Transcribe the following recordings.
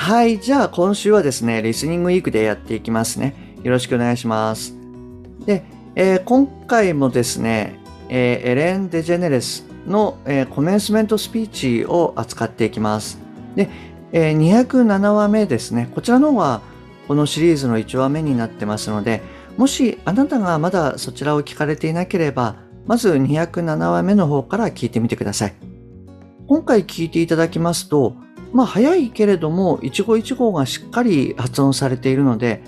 はいじゃあ今週はですねリスニングウィークでやっていきますねよろしくお願いしますで、えー、今回もですね、えー、エレン・デジェネレスの、えー、コメンスメントスピーチを扱っていきます。で、え、207話目ですね。こちらの方はこのシリーズの1話目になってますので、もしあなたがまだそちらを聞かれていなければ、まず207話目の方から聞いてみてください。今回聞いていただきますと、まあ早いけれども一語一語がしっかり発音されているので、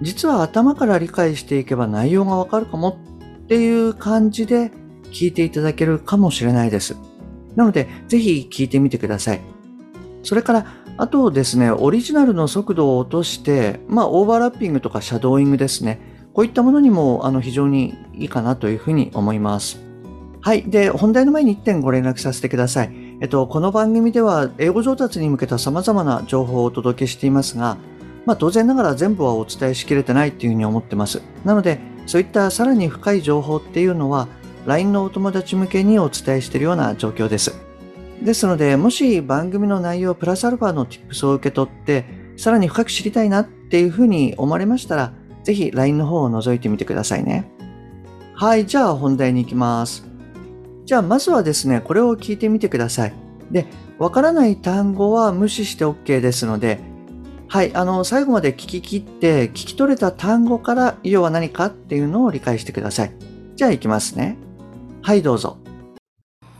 実は頭から理解していけば内容がわかるかもっていう感じで聞いていただけるかもしれないです。なので、ぜひ聞いてみてください。それから、あとですね、オリジナルの速度を落として、まあ、オーバーラッピングとかシャドーイングですね。こういったものにも、あの、非常にいいかなというふうに思います。はい。で、本題の前に1点ご連絡させてください。えっと、この番組では、英語上達に向けた様々な情報をお届けしていますが、まあ、当然ながら全部はお伝えしきれてないっていうふうに思ってます。なので、そういったさらに深い情報っていうのは、LINE のお友達向けにお伝えしているような状況です。ですので、もし番組の内容プラスアルファの tips を受け取って、さらに深く知りたいなっていうふうに思われましたら、ぜひ LINE の方を覗いてみてくださいね。はい、じゃあ本題に行きます。じゃあまずはですね、これを聞いてみてください。で、わからない単語は無視して OK ですので、はい、あの、最後まで聞き切って、聞き取れた単語から要は何かっていうのを理解してください。じゃあ行きますね。はいどうぞ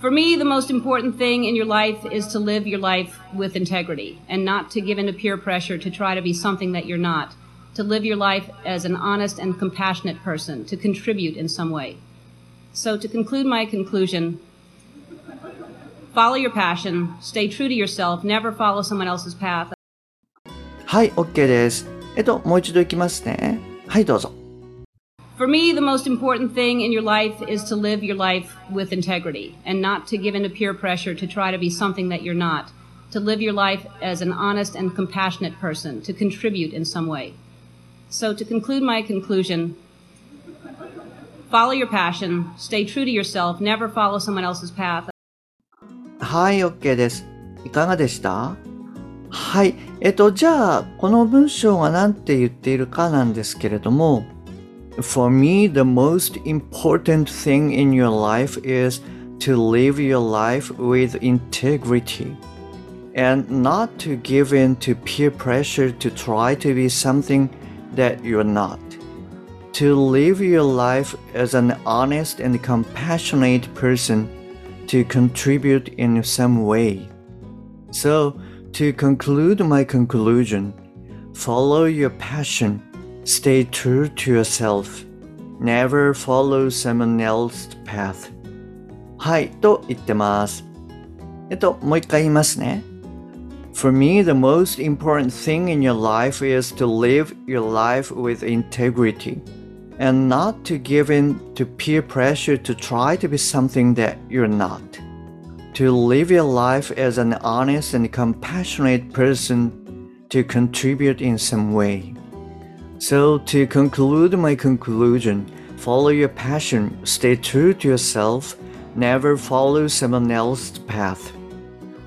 For me, the most important thing in your life is to live your life with integrity and not to give in to peer pressure to try to be something that you're not. To live your life as an honest and compassionate person, to contribute in some way. So, to conclude my conclusion, follow your passion, stay true to yourself, never follow someone else's path. はい、OK です。えっと、もう一度いきますね。はい、どうぞ。For me, the most important thing in your life is to live your life with integrity and not to give in to peer pressure to try to be something that you're not. To live your life as an honest and compassionate person, to contribute in some way. So, to conclude my conclusion, follow your passion, stay true to yourself, never follow someone else's path. はい、OK です。いかがでしたはい。えっと、じゃあ、この文章が何て言っているかなんですけれども、For me, the most important thing in your life is to live your life with integrity and not to give in to peer pressure to try to be something that you're not. To live your life as an honest and compassionate person to contribute in some way. So, to conclude my conclusion, follow your passion Stay true to yourself. Never follow someone else's path. はい、と言ってます。えっと、もう一回言いますね。For me, the most important thing in your life is to live your life with integrity and not to give in to peer pressure to try to be something that you're not. To live your life as an honest and compassionate person to contribute in some way. So, to conclude my conclusion, follow your passion, stay true to yourself, never follow someone else's path.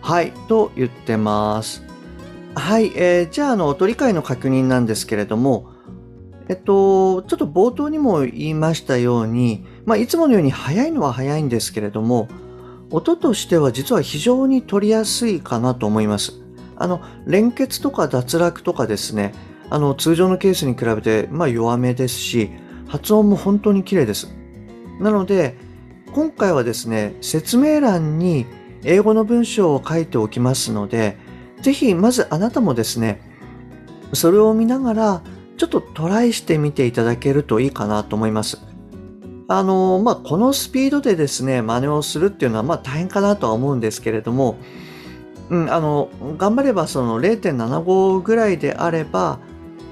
はい、と言ってます。はい、えー、じゃあ、あの、音理解の確認なんですけれども、 えっと、ちょっと冒頭にも言いましたように、まあ、いつものように早いのは早いんですけれども、音としては実は非常に取りやすいかなと思います。あの、連結とか脱落とかですね、あの通常のケースに比べて、まあ、弱めですし発音も本当に綺麗ですなので今回はですね説明欄に英語の文章を書いておきますのでぜひまずあなたもですねそれを見ながらちょっとトライしてみていただけるといいかなと思いますあのまあこのスピードでですね真似をするっていうのはま大変かなとは思うんですけれどもうん、あの頑張ればその0.75ぐらいであれば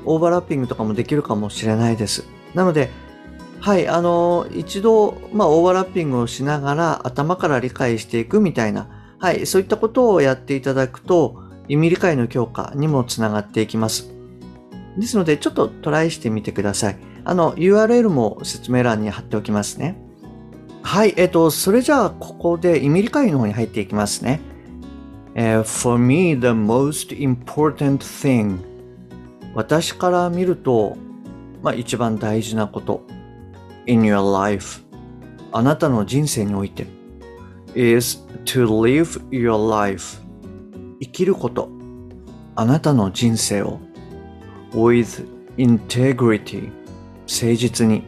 オーバーラッピングとかもできるかもしれないです。なので、はい、あの、一度、まあ、オーバーラッピングをしながら頭から理解していくみたいな、はい、そういったことをやっていただくと、意味理解の強化にもつながっていきます。ですので、ちょっとトライしてみてください。あの、URL も説明欄に貼っておきますね。はい、えっと、それじゃあ、ここで意味理解の方に入っていきますね。Uh, for me, the most important thing 私から見ると、まあ、一番大事なこと。In your life あなたの人生において。Is to live your life 生きること。あなたの人生を。With integrity 誠実に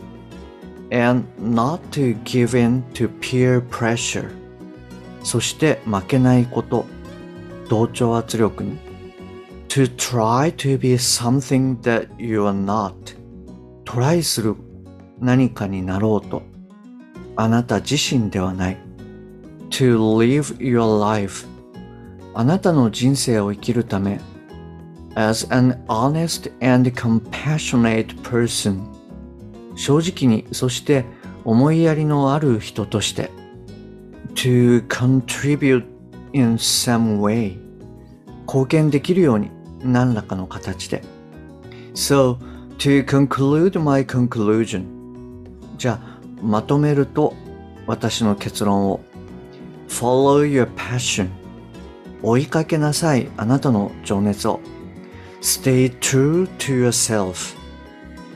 and not to give in to peer pressure そして負けないこと同調圧力に to try to be something that you are not トライする何かになろうとあなた自身ではない to live your life あなたの人生を生きるため as an honest and compassionate person 正直にそして思いやりのある人として to contribute in some way 貢献できるように何らかの形で So to conclude my conclusion じゃあまとめると私の結論を Follow your passion 追いかけなさいあなたの情熱を Stay true to yourself.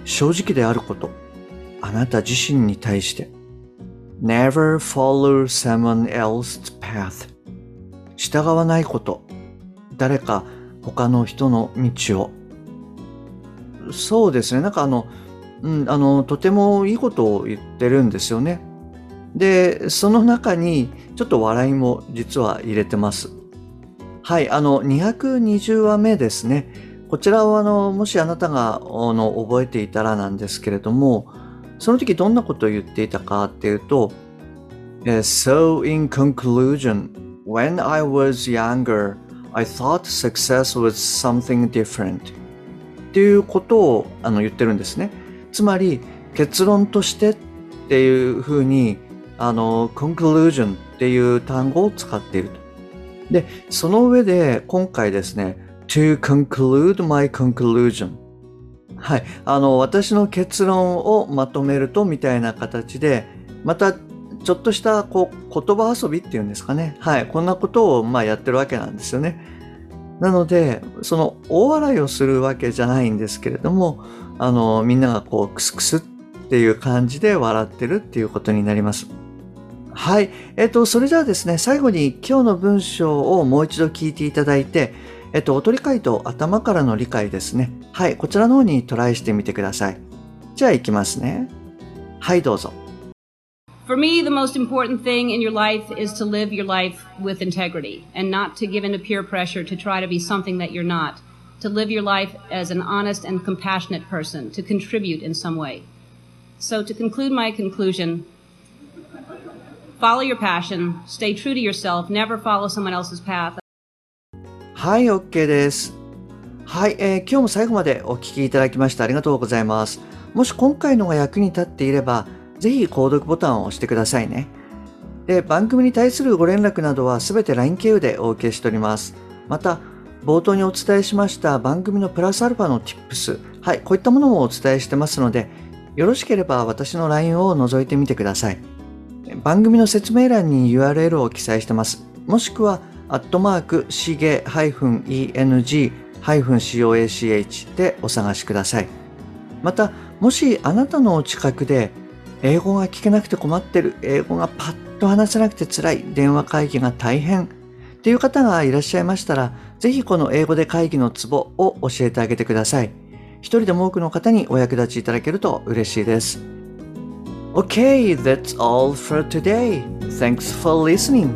正直であること。あなた自身に対して。Never follow someone else's path. 従わないこと。誰か他の人の道を。そうですね。なんかあの,、うん、あのとてもいいことを言ってるんですよね。でその中にちょっと笑いも実は入れてます。はいあの220話目ですね。こちらはあのもしあなたがあの覚えていたらなんですけれどもその時どんなことを言っていたかっていうと So in conclusion, when I was younger, I thought success was something different っていうことをあの言ってるんですね。つまり結論としてっていうふうにあの conclusion っていう単語を使っていると。で、その上で今回ですね to conclude my conclusion はい。あの、私の結論をまとめるとみたいな形で、またちょっとしたこう言葉遊びっていうんですかね。はい。こんなことをまあやってるわけなんですよね。なので、その大笑いをするわけじゃないんですけれども、あの、みんながこうクスクスっていう感じで笑ってるっていうことになります。はい。えっと、それじゃあですね、最後に今日の文章をもう一度聞いていただいて、えっと、音理解と頭からの理解ですね。はい。こちらの方にトライしてみてください。じゃあ行きますね。はい、どうぞ。For me, the most important thing in your life is to live your life with integrity and not to give in to peer pressure to try to be something that you're not. To live your life as an honest and compassionate person, to contribute in some way. So, to conclude my conclusion, follow your passion, stay true to yourself, never follow someone else's path. はい、OK です。はい、えー、今日も最後までお聞きいただきましてありがとうございます。もし今回のが役に立っていれば、ぜひ購読ボタンを押してくださいね。で、番組に対するご連絡などはすべて LINE 経由でお受けしております。また、冒頭にお伝えしました番組のプラスアルファの Tips、はい、こういったものもお伝えしてますので、よろしければ私の LINE を覗いてみてください。番組の説明欄に URL を記載してます。もしくは、アットマーク、しげ -eng-coach でお探しください。また、もしあなたのお近くで英語が聞けなくて困ってる、英語がパッと話せなくて辛い、電話会議が大変っていう方がいらっしゃいましたら、ぜひこの英語で会議のツボを教えてあげてください。一人でも多くの方にお役立ちいただけると嬉しいです。Okay, that's all for today. Thanks for listening.